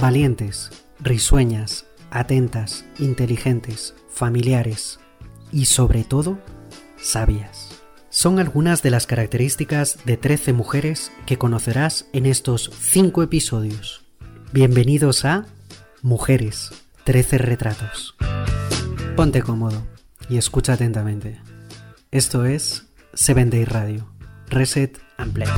Valientes, risueñas, atentas, inteligentes, familiares y sobre todo, sabias. Son algunas de las características de 13 mujeres que conocerás en estos 5 episodios. Bienvenidos a Mujeres, 13 retratos. Ponte cómodo y escucha atentamente. Esto es Seven Day Radio, Reset and Play.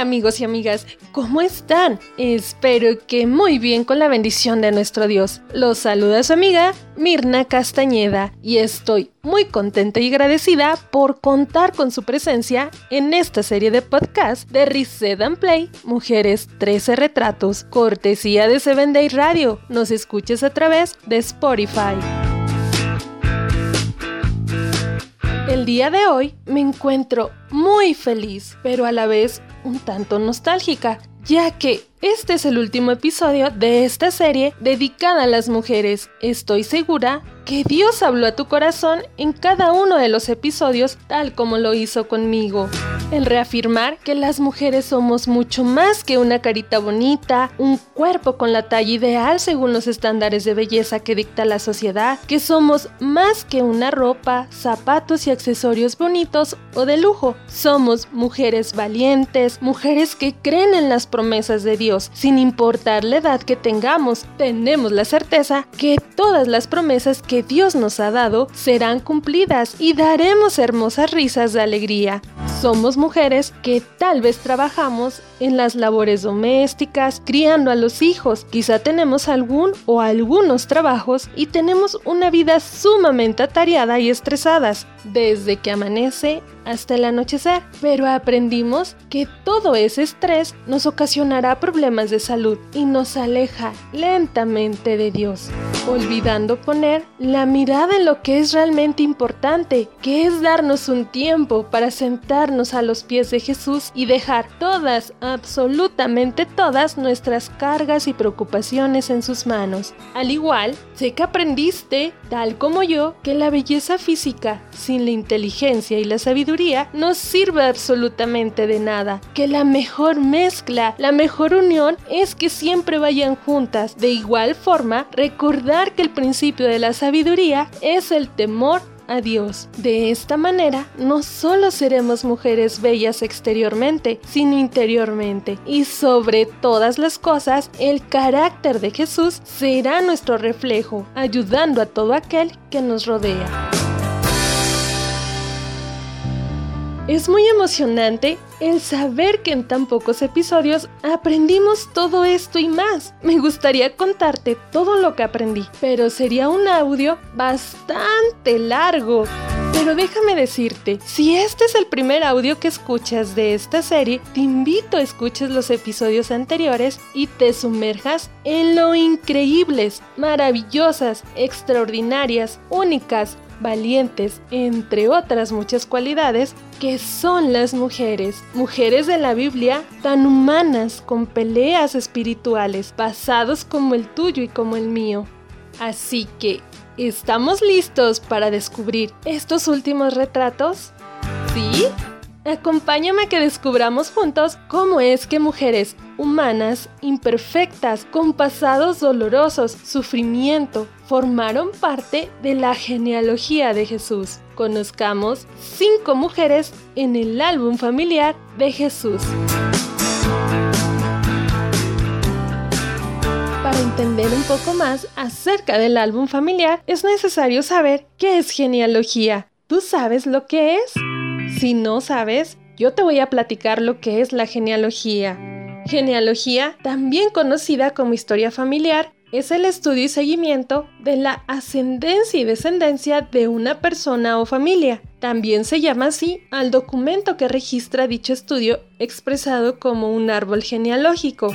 Amigos y amigas, ¿cómo están? Espero que muy bien con la bendición de nuestro Dios. Los saluda su amiga Mirna Castañeda y estoy muy contenta y agradecida por contar con su presencia en esta serie de podcast de Reset and Play Mujeres 13 Retratos, cortesía de Seven Day Radio. Nos escuches a través de Spotify. El día de hoy me encuentro muy feliz, pero a la vez un tanto nostálgica, ya que este es el último episodio de esta serie dedicada a las mujeres. Estoy segura que Dios habló a tu corazón en cada uno de los episodios tal como lo hizo conmigo. El reafirmar que las mujeres somos mucho más que una carita bonita, un cuerpo con la talla ideal según los estándares de belleza que dicta la sociedad, que somos más que una ropa, zapatos y accesorios bonitos o de lujo. Somos mujeres valientes, mujeres que creen en las promesas de Dios, sin importar la edad que tengamos. Tenemos la certeza que todas las promesas que Dios nos ha dado serán cumplidas y daremos hermosas risas de alegría. Somos mujeres que tal vez trabajamos en las labores domésticas, criando a los hijos. Quizá tenemos algún o algunos trabajos y tenemos una vida sumamente atareada y estresadas desde que amanece hasta el anochecer, pero aprendimos que todo ese estrés nos ocasionará problemas de salud y nos aleja lentamente de Dios, olvidando poner la mirada en lo que es realmente importante, que es darnos un tiempo para sentarnos a los pies de Jesús y dejar todas, absolutamente todas nuestras cargas y preocupaciones en sus manos. Al igual, sé que aprendiste, tal como yo, que la belleza física, sin la inteligencia y la sabiduría no sirve absolutamente de nada, que la mejor mezcla, la mejor unión es que siempre vayan juntas. De igual forma, recordar que el principio de la sabiduría es el temor Dios. De esta manera, no solo seremos mujeres bellas exteriormente, sino interiormente. Y sobre todas las cosas, el carácter de Jesús será nuestro reflejo, ayudando a todo aquel que nos rodea. Es muy emocionante el saber que en tan pocos episodios aprendimos todo esto y más. Me gustaría contarte todo lo que aprendí, pero sería un audio bastante largo. Pero déjame decirte, si este es el primer audio que escuchas de esta serie, te invito a escuches los episodios anteriores y te sumerjas en lo increíbles, maravillosas, extraordinarias, únicas, valientes, entre otras muchas cualidades, que son las mujeres, mujeres de la Biblia tan humanas, con peleas espirituales, pasados como el tuyo y como el mío. Así que, ¿estamos listos para descubrir estos últimos retratos? ¿Sí? Acompáñame a que descubramos juntos cómo es que mujeres humanas, imperfectas, con pasados dolorosos, sufrimiento, formaron parte de la genealogía de Jesús. Conozcamos cinco mujeres en el álbum familiar de Jesús. Para entender un poco más acerca del álbum familiar, es necesario saber qué es genealogía. ¿Tú sabes lo que es? Si no sabes, yo te voy a platicar lo que es la genealogía. Genealogía, también conocida como historia familiar, es el estudio y seguimiento de la ascendencia y descendencia de una persona o familia. También se llama así al documento que registra dicho estudio expresado como un árbol genealógico.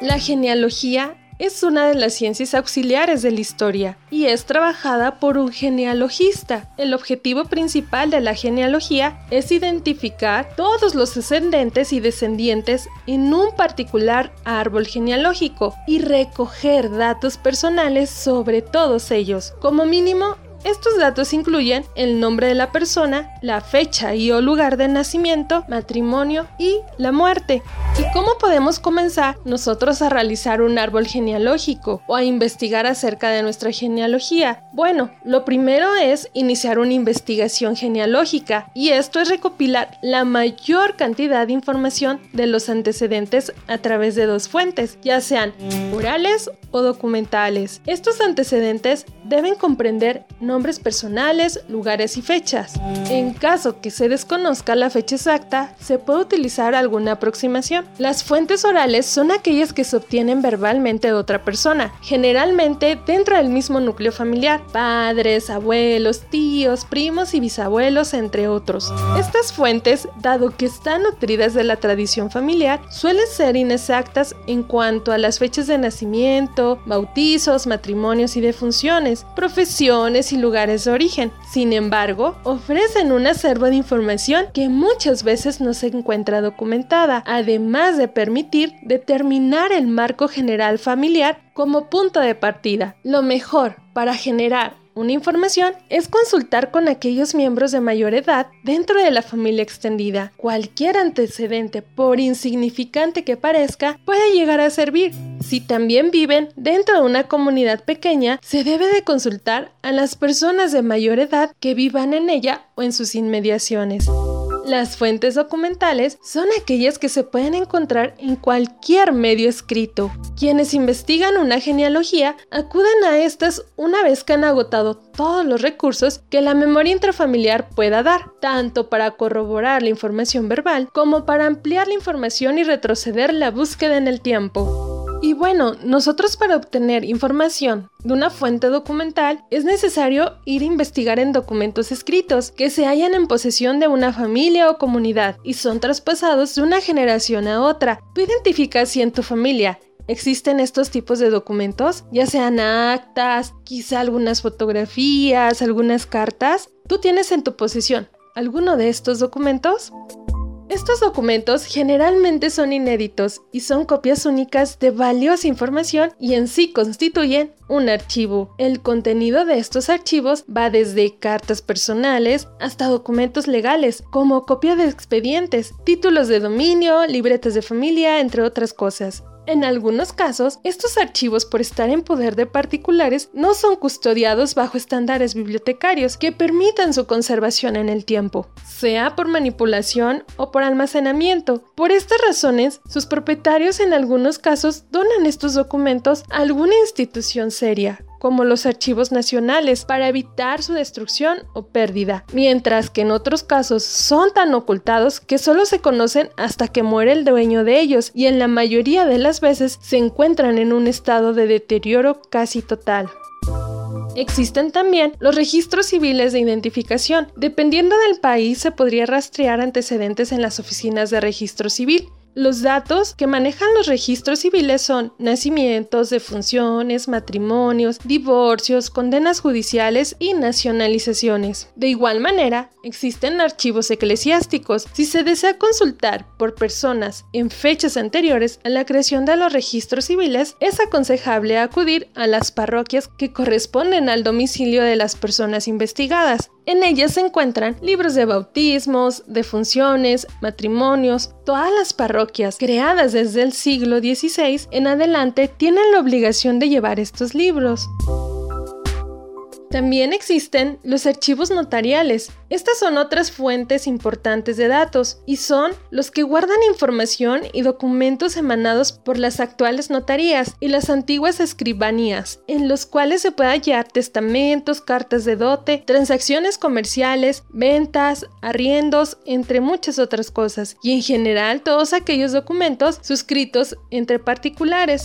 La genealogía es una de las ciencias auxiliares de la historia y es trabajada por un genealogista. El objetivo principal de la genealogía es identificar todos los ascendentes y descendientes en un particular árbol genealógico y recoger datos personales sobre todos ellos, como mínimo estos datos incluyen el nombre de la persona, la fecha y o lugar de nacimiento, matrimonio y la muerte. ¿Y cómo podemos comenzar nosotros a realizar un árbol genealógico o a investigar acerca de nuestra genealogía? Bueno, lo primero es iniciar una investigación genealógica y esto es recopilar la mayor cantidad de información de los antecedentes a través de dos fuentes, ya sean orales o documentales. Estos antecedentes deben comprender nombres personales, lugares y fechas. En caso que se desconozca la fecha exacta, se puede utilizar alguna aproximación. Las fuentes orales son aquellas que se obtienen verbalmente de otra persona, generalmente dentro del mismo núcleo familiar, padres, abuelos, tíos, primos y bisabuelos, entre otros. Estas fuentes, dado que están nutridas de la tradición familiar, suelen ser inexactas en cuanto a las fechas de nacimiento, bautizos, matrimonios y defunciones, profesiones y lugares de origen. Sin embargo, ofrecen un acervo de información que muchas veces no se encuentra documentada, además de permitir determinar el marco general familiar como punto de partida. Lo mejor para generar una información es consultar con aquellos miembros de mayor edad dentro de la familia extendida. Cualquier antecedente, por insignificante que parezca, puede llegar a servir. Si también viven dentro de una comunidad pequeña, se debe de consultar a las personas de mayor edad que vivan en ella o en sus inmediaciones. Las fuentes documentales son aquellas que se pueden encontrar en cualquier medio escrito. Quienes investigan una genealogía acuden a estas una vez que han agotado todos los recursos que la memoria intrafamiliar pueda dar, tanto para corroborar la información verbal como para ampliar la información y retroceder la búsqueda en el tiempo. Y bueno, nosotros para obtener información de una fuente documental es necesario ir a investigar en documentos escritos que se hallan en posesión de una familia o comunidad y son traspasados de una generación a otra. Tú identificas si en tu familia existen estos tipos de documentos, ya sean actas, quizá algunas fotografías, algunas cartas. ¿Tú tienes en tu posesión alguno de estos documentos? Estos documentos generalmente son inéditos y son copias únicas de valiosa información y en sí constituyen un archivo. El contenido de estos archivos va desde cartas personales hasta documentos legales, como copia de expedientes, títulos de dominio, libretas de familia, entre otras cosas. En algunos casos, estos archivos por estar en poder de particulares no son custodiados bajo estándares bibliotecarios que permitan su conservación en el tiempo, sea por manipulación o por almacenamiento. Por estas razones, sus propietarios en algunos casos donan estos documentos a alguna institución seria, como los archivos nacionales, para evitar su destrucción o pérdida, mientras que en otros casos son tan ocultados que solo se conocen hasta que muere el dueño de ellos y en la mayoría de las veces se encuentran en un estado de deterioro casi total. Existen también los registros civiles de identificación. Dependiendo del país se podría rastrear antecedentes en las oficinas de registro civil. Los datos que manejan los registros civiles son nacimientos, defunciones, matrimonios, divorcios, condenas judiciales y nacionalizaciones. De igual manera, existen archivos eclesiásticos. Si se desea consultar por personas en fechas anteriores a la creación de los registros civiles, es aconsejable acudir a las parroquias que corresponden al domicilio de las personas investigadas. En ellas se encuentran libros de bautismos, defunciones, matrimonios. Todas las parroquias creadas desde el siglo XVI en adelante tienen la obligación de llevar estos libros. También existen los archivos notariales. Estas son otras fuentes importantes de datos y son los que guardan información y documentos emanados por las actuales notarías y las antiguas escribanías, en los cuales se puede hallar testamentos, cartas de dote, transacciones comerciales, ventas, arriendos, entre muchas otras cosas, y en general todos aquellos documentos suscritos entre particulares.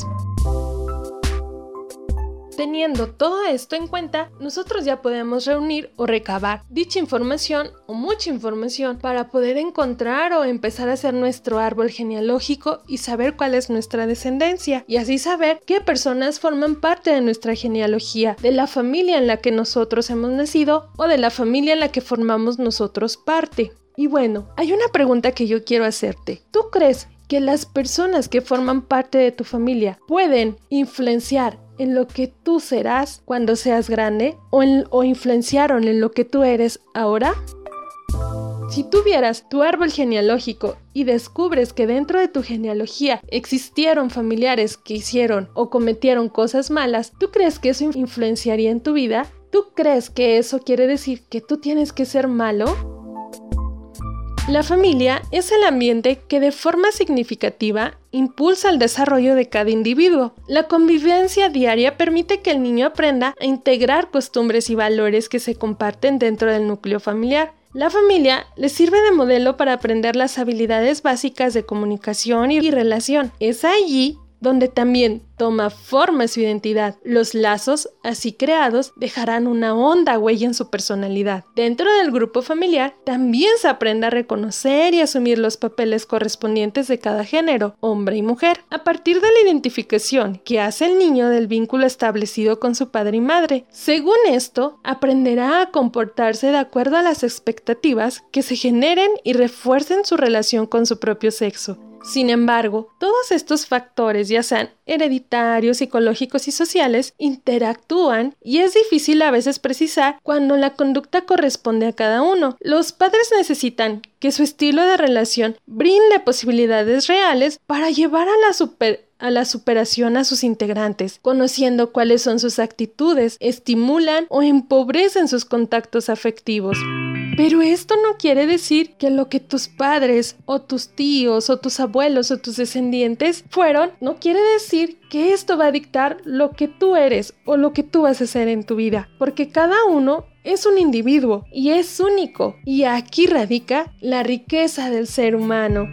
Teniendo todo esto en cuenta, nosotros ya podemos reunir o recabar dicha información o mucha información para poder encontrar o empezar a hacer nuestro árbol genealógico y saber cuál es nuestra descendencia y así saber qué personas forman parte de nuestra genealogía, de la familia en la que nosotros hemos nacido o de la familia en la que formamos nosotros parte. Y bueno, hay una pregunta que yo quiero hacerte. ¿Tú crees que las personas que forman parte de tu familia pueden influenciar en lo que tú serás cuando seas grande o, influenciaron en lo que tú eres ahora? Si tuvieras tu árbol genealógico y descubres que dentro de tu genealogía existieron familiares que hicieron o cometieron cosas malas, ¿tú crees que eso influenciaría en tu vida? ¿Tú crees que eso quiere decir que tú tienes que ser malo? La familia es el ambiente que de forma significativa impulsa el desarrollo de cada individuo. La convivencia diaria permite que el niño aprenda a integrar costumbres y valores que se comparten dentro del núcleo familiar. La familia le sirve de modelo para aprender las habilidades básicas de comunicación y relación. Es allí donde también toma forma su identidad. Los lazos, así creados, dejarán una honda huella en su personalidad. Dentro del grupo familiar, también se aprende a reconocer y asumir los papeles correspondientes de cada género, hombre y mujer, a partir de la identificación que hace el niño del vínculo establecido con su padre y madre. Según esto, aprenderá a comportarse de acuerdo a las expectativas que se generen y refuercen su relación con su propio sexo. Sin embargo, todos estos factores, ya sean hereditarios, psicológicos y sociales, interactúan y es difícil a veces precisar cuando la conducta corresponde a cada uno. Los padres necesitan que su estilo de relación brinde posibilidades reales para llevar a la a la superación a sus integrantes, conociendo cuáles son sus actitudes, estimulan o empobrecen sus contactos afectivos. Pero esto no quiere decir que lo que tus padres o tus tíos o tus abuelos o tus descendientes fueron, no quiere decir que esto va a dictar lo que tú eres o lo que tú vas a hacer en tu vida, porque cada uno es un individuo y es único, y aquí radica la riqueza del ser humano.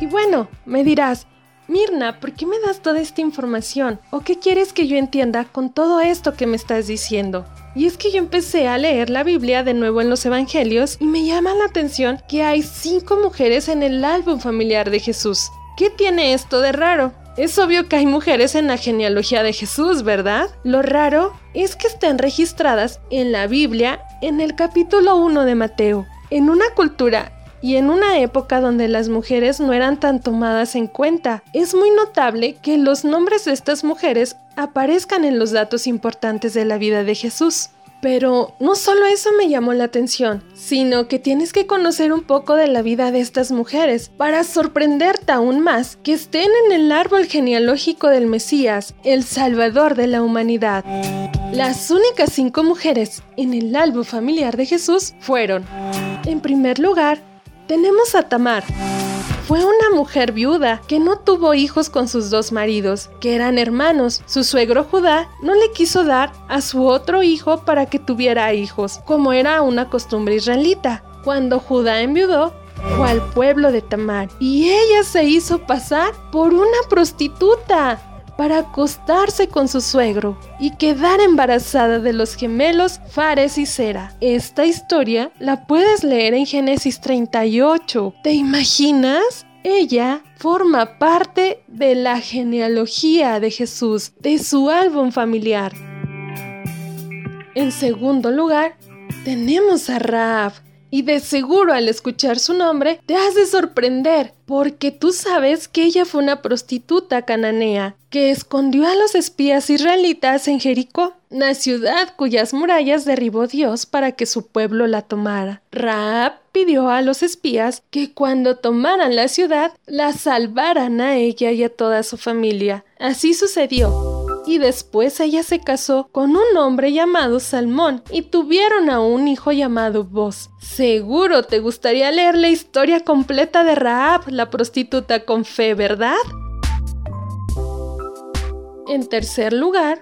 Y bueno, me dirás, Mirna, ¿por qué me das toda esta información? ¿O qué quieres que yo entienda con todo esto que me estás diciendo? Y es que yo empecé a leer la Biblia de nuevo en los Evangelios y me llama la atención que hay cinco mujeres en el álbum familiar de Jesús. ¿Qué tiene esto de raro? Es obvio que hay mujeres en la genealogía de Jesús, ¿verdad? Lo raro es que estén registradas en la Biblia en el capítulo 1 de Mateo. En una cultura y en una época donde las mujeres no eran tan tomadas en cuenta. Es muy notable que los nombres de estas mujeres aparezcan en los datos importantes de la vida de Jesús. Pero no solo eso me llamó la atención, sino que tienes que conocer un poco de la vida de estas mujeres para sorprenderte aún más que estén en el árbol genealógico del Mesías, el Salvador de la humanidad. Las únicas cinco mujeres en el álbum familiar de Jesús fueron, en primer lugar, tenemos a Tamar. Fue una mujer viuda que no tuvo hijos con sus dos maridos, que eran hermanos. Su suegro Judá no le quiso dar a su otro hijo para que tuviera hijos, como era una costumbre israelita. Cuando Judá enviudó, fue al pueblo de Tamar y ella se hizo pasar por una prostituta para acostarse con su suegro y quedar embarazada de los gemelos Fares y Sera. Esta historia la puedes leer en Génesis 38. ¿Te imaginas? Ella forma parte de la genealogía de Jesús, de su álbum familiar. En segundo lugar, tenemos a Raab, y de seguro al escuchar su nombre te has de sorprender, porque tú sabes que ella fue una prostituta cananea que escondió a los espías israelitas en Jericó, una ciudad cuyas murallas derribó Dios para que su pueblo la tomara. Raab pidió a los espías que cuando tomaran la ciudad la salvaran a ella y a toda su familia. Así sucedió y después ella se casó con un hombre llamado Salmón y tuvieron a un hijo llamado Boz. Seguro te gustaría leer la historia completa de Raab, la prostituta con fe, ¿verdad? En tercer lugar,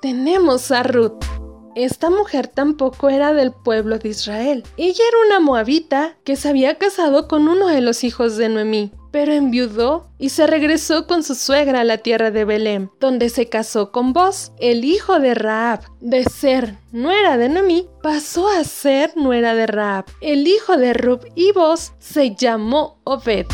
tenemos a Ruth. Esta mujer tampoco era del pueblo de Israel. Ella era una moabita que se había casado con uno de los hijos de Noemí, pero enviudó y se regresó con su suegra a la tierra de Belén, donde se casó con Boz, el hijo de Raab. De ser nuera de Noemí, pasó a ser nuera de Raab. El hijo de Rub y Boz se llamó Obed.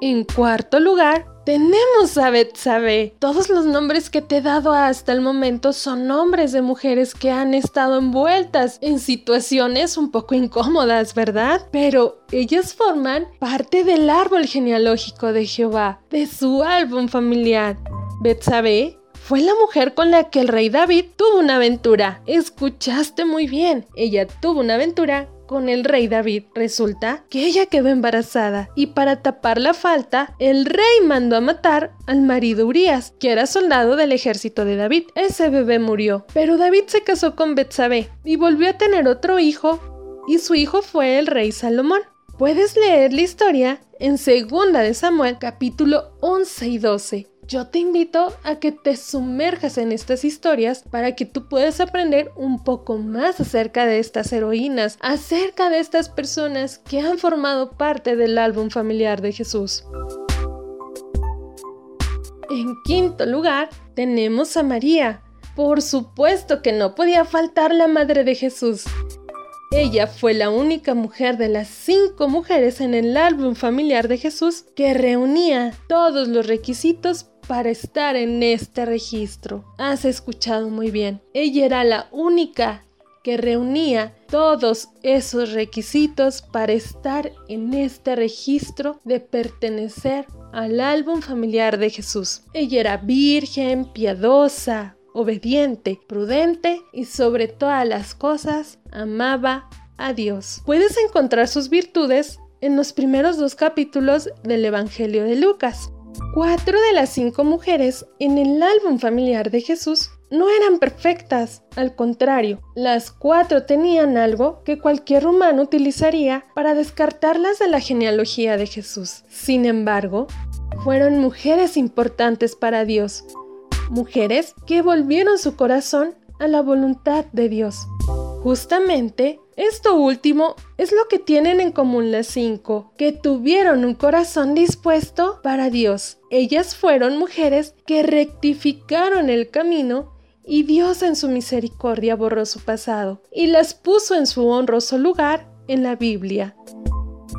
En cuarto lugar, tenemos a Betsabe. Todos los nombres que te he dado hasta el momento son nombres de mujeres que han estado envueltas en situaciones un poco incómodas, ¿verdad? Pero ellas forman parte del árbol genealógico de Jehová, de su álbum familiar. Betsabe fue la mujer con la que el rey David tuvo una aventura. Escuchaste muy bien. Ella tuvo una aventura con el rey David. Resulta que ella quedó embarazada y para tapar la falta, el rey mandó a matar al marido Urias, que era soldado del ejército de David. Ese bebé murió, pero David se casó con Betsabé y volvió a tener otro hijo, y su hijo fue el rey Salomón. Puedes leer la historia en 2 de Samuel capítulo 11 y 12. Yo te invito a que te sumerjas en estas historias para que tú puedas aprender un poco más acerca de estas heroínas, acerca de estas personas que han formado parte del álbum familiar de Jesús. En quinto lugar, tenemos a María. Por supuesto que no podía faltar la madre de Jesús. Ella fue la única mujer de las cinco mujeres en el álbum familiar de Jesús que reunía todos los requisitos para estar en este registro. Has escuchado muy bien. Ella era la única que reunía todos esos requisitos para estar en este registro de pertenecer al álbum familiar de Jesús. Ella era virgen, piadosa, obediente, prudente y sobre todas las cosas amaba a Dios. Puedes encontrar sus virtudes en los primeros dos capítulos del Evangelio de Lucas. Cuatro de las cinco mujeres en el álbum familiar de Jesús no eran perfectas, al contrario, las cuatro tenían algo que cualquier humano utilizaría para descartarlas de la genealogía de Jesús. Sin embargo, fueron mujeres importantes para Dios, mujeres que volvieron su corazón a la voluntad de Dios. Justamente, esto último es lo que tienen en común las cinco, que tuvieron un corazón dispuesto para Dios. Ellas fueron mujeres que rectificaron el camino y Dios en su misericordia borró su pasado y las puso en su honroso lugar en la Biblia.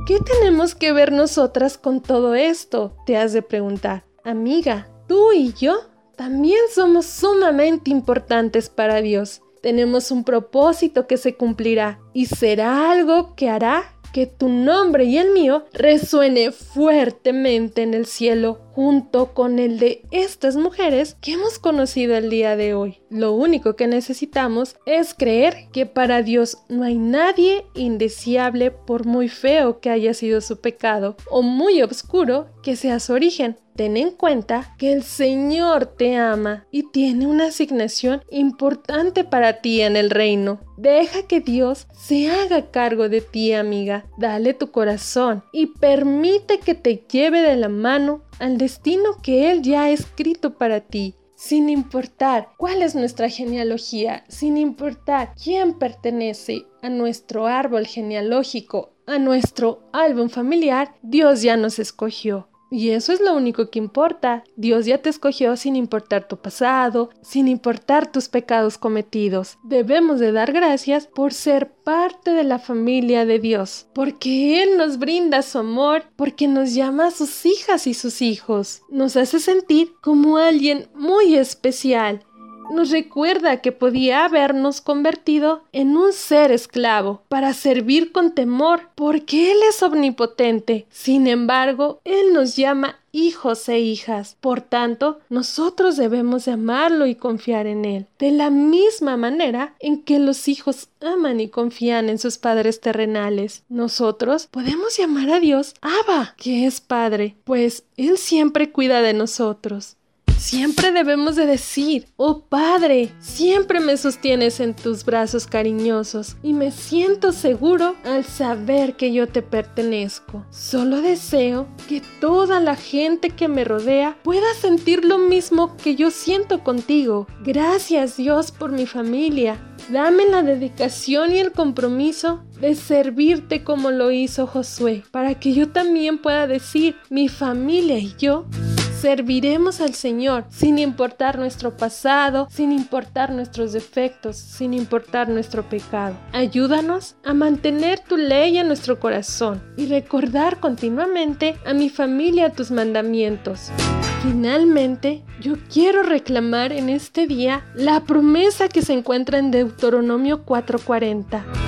¿Qué tenemos que ver nosotras con todo esto? Te has de preguntar. Amiga, tú y yo también somos sumamente importantes para Dios. Tenemos un propósito que se cumplirá y será algo que hará que tu nombre y el mío resuene fuertemente en el cielo junto con el de estas mujeres que hemos conocido el día de hoy. Lo único que necesitamos es creer que para Dios no hay nadie indeseable por muy feo que haya sido su pecado o muy oscuro que sea su origen. Ten en cuenta que el Señor te ama y tiene una asignación importante para ti en el reino. Deja que Dios se haga cargo de ti, amiga. Dale tu corazón y permite que te lleve de la mano al destino que Él ya ha escrito para ti. Sin importar cuál es nuestra genealogía, sin importar quién pertenece a nuestro árbol genealógico, a nuestro álbum familiar, Dios ya nos escogió. Y eso es lo único que importa. Dios ya te escogió sin importar tu pasado, sin importar tus pecados cometidos. Debemos de dar gracias por ser parte de la familia de Dios, porque Él nos brinda su amor, porque nos llama a sus hijas y sus hijos. Nos hace sentir como alguien muy especial nos recuerda que podía habernos convertido en un ser esclavo para servir con temor, porque Él es omnipotente. Sin embargo, Él nos llama hijos e hijas. Por tanto, nosotros debemos amarlo y confiar en Él, de la misma manera en que los hijos aman y confían en sus padres terrenales. Nosotros podemos llamar a Dios Abba, que es Padre, pues Él siempre cuida de nosotros. Siempre debemos de decir, oh Padre, siempre me sostienes en tus brazos cariñosos y me siento seguro al saber que yo te pertenezco. Solo deseo que toda la gente que me rodea pueda sentir lo mismo que yo siento contigo. Gracias Dios por mi familia. Dame la dedicación y el compromiso de servirte como lo hizo Josué, para que yo también pueda decir, mi familia y yo serviremos al Señor sin importar nuestro pasado, sin importar nuestros defectos, sin importar nuestro pecado. Ayúdanos a mantener tu ley en nuestro corazón y recordar continuamente a mi familia tus mandamientos. Finalmente, yo quiero reclamar en este día la promesa que se encuentra en Deuteronomio 4:40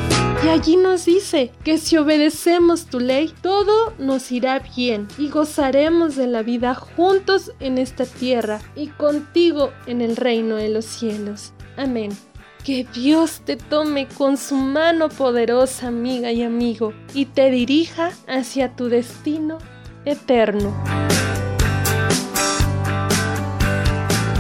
y allí nos dice que si obedecemos tu ley, todo nos irá bien y gozaremos de la vida juntos en esta tierra y contigo en el reino de los cielos. Amén. Que Dios te tome con su mano poderosa, amiga y amigo, y te dirija hacia tu destino eterno.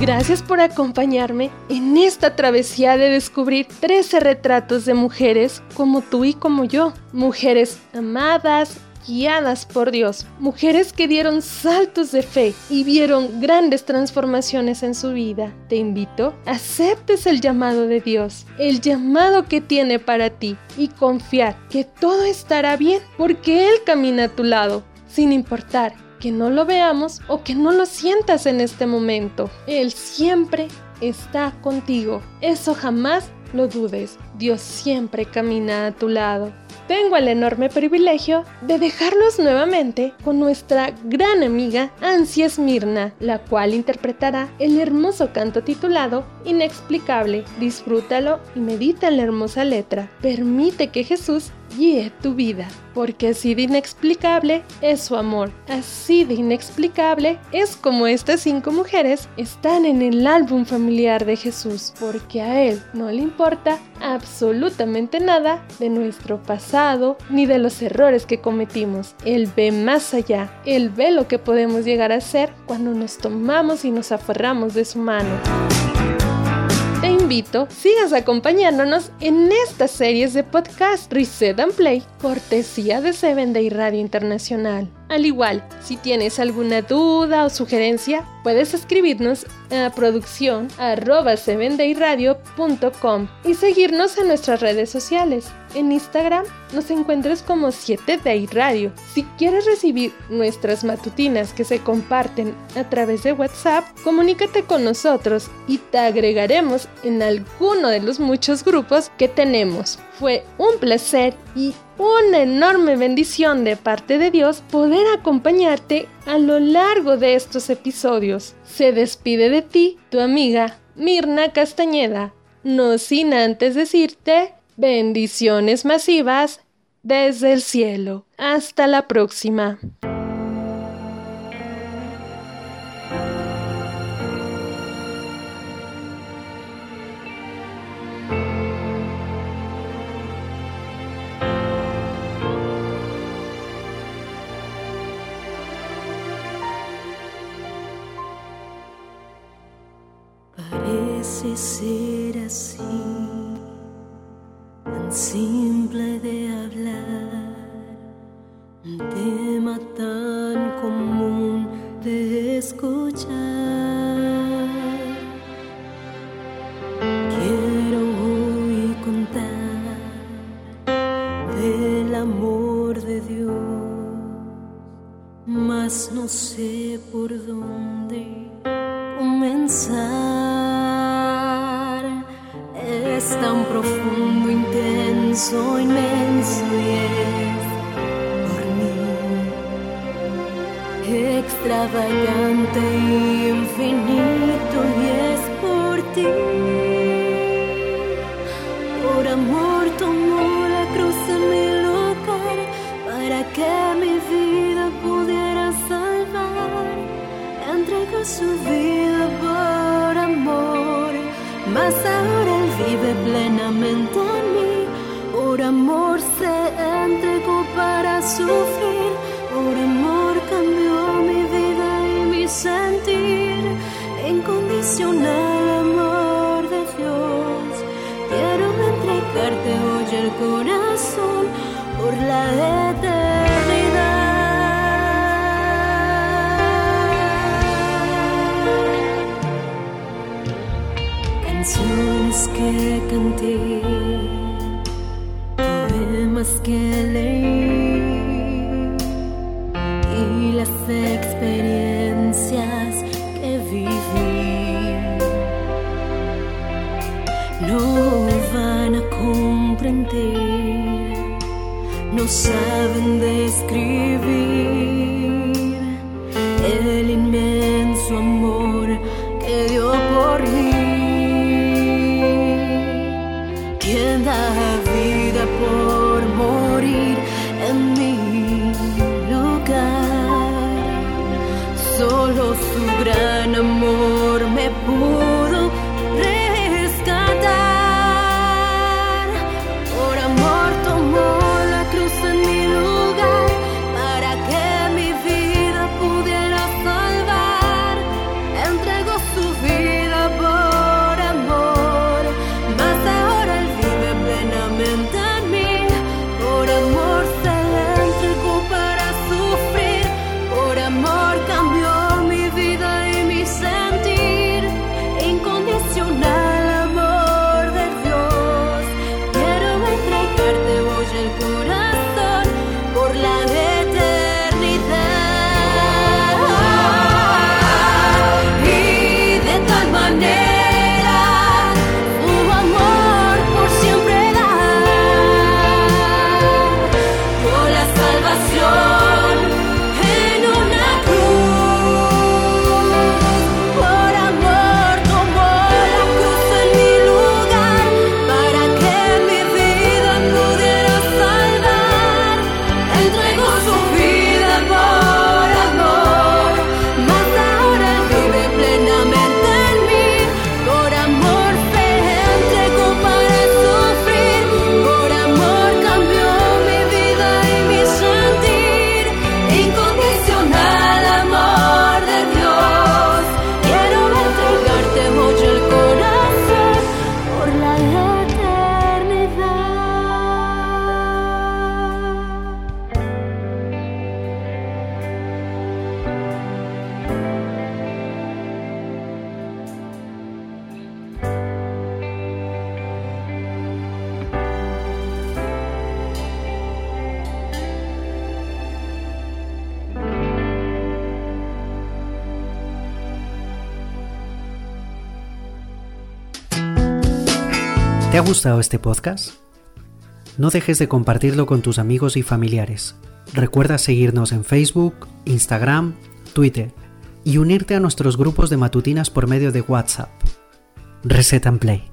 Gracias por acompañarme en esta travesía de descubrir 13 retratos de mujeres como tú y como yo. Mujeres amadas, guiadas por Dios, mujeres que dieron saltos de fe y vieron grandes transformaciones en su vida. Te invito, aceptes el llamado de Dios, el llamado que tiene para ti y confiar que todo estará bien porque Él camina a tu lado, sin importar que no lo veamos o que no lo sientas en este momento. Él siempre está contigo. Eso jamás lo dudes. Dios siempre camina a tu lado. Tengo el enorme privilegio de dejarlos nuevamente con nuestra gran amiga Ansia Esmirna, la cual interpretará el hermoso canto titulado Inexplicable. Disfrútalo y medita en la hermosa letra. Permite que Jesús guíe tu vida, porque así de inexplicable es su amor, así de inexplicable es como estas cinco mujeres están en el álbum familiar de Jesús, porque a Él no le importa absolutamente nada de nuestro pasado ni de los errores que cometimos. Él ve más allá, Él ve lo que podemos llegar a ser cuando nos tomamos y nos aferramos de su mano sigas acompañándonos en estas series de podcast Reset and Play, cortesía de Seven Day Radio Internacional. Al igual, si tienes alguna duda o sugerencia, puedes escribirnos a producción y seguirnos en nuestras redes sociales. En Instagram nos encuentres como 7day Radio. Si quieres recibir nuestras matutinas que se comparten a través de WhatsApp, comunícate con nosotros y te agregaremos en alguno de los muchos grupos que tenemos. Fue un placer y una enorme bendición de parte de Dios poder acompañarte a lo largo de estos episodios. Se despide de ti tu amiga Mirna Castañeda, no sin antes decirte bendiciones masivas desde el cielo. Hasta la próxima. Tan profundo, intenso, inmenso y es por mí extravagante infinito y es por ti. Por amor tomó la cruz en mi lugar para que mi vida pudiera salvar. Entregó su vida por amor, más ahora vive plenamente en mí. Por amor se entregó para sufrir, por amor cambió mi vida y mi sentir. Incondicional amor de Dios, quiero entregarte hoy el corazón por la Maskelly ha gustado este podcast? No dejes de compartirlo con tus amigos y familiares. Recuerda seguirnos en Facebook, Instagram, Twitter y unirte a nuestros grupos de matutinas por medio de WhatsApp. Reset and Play.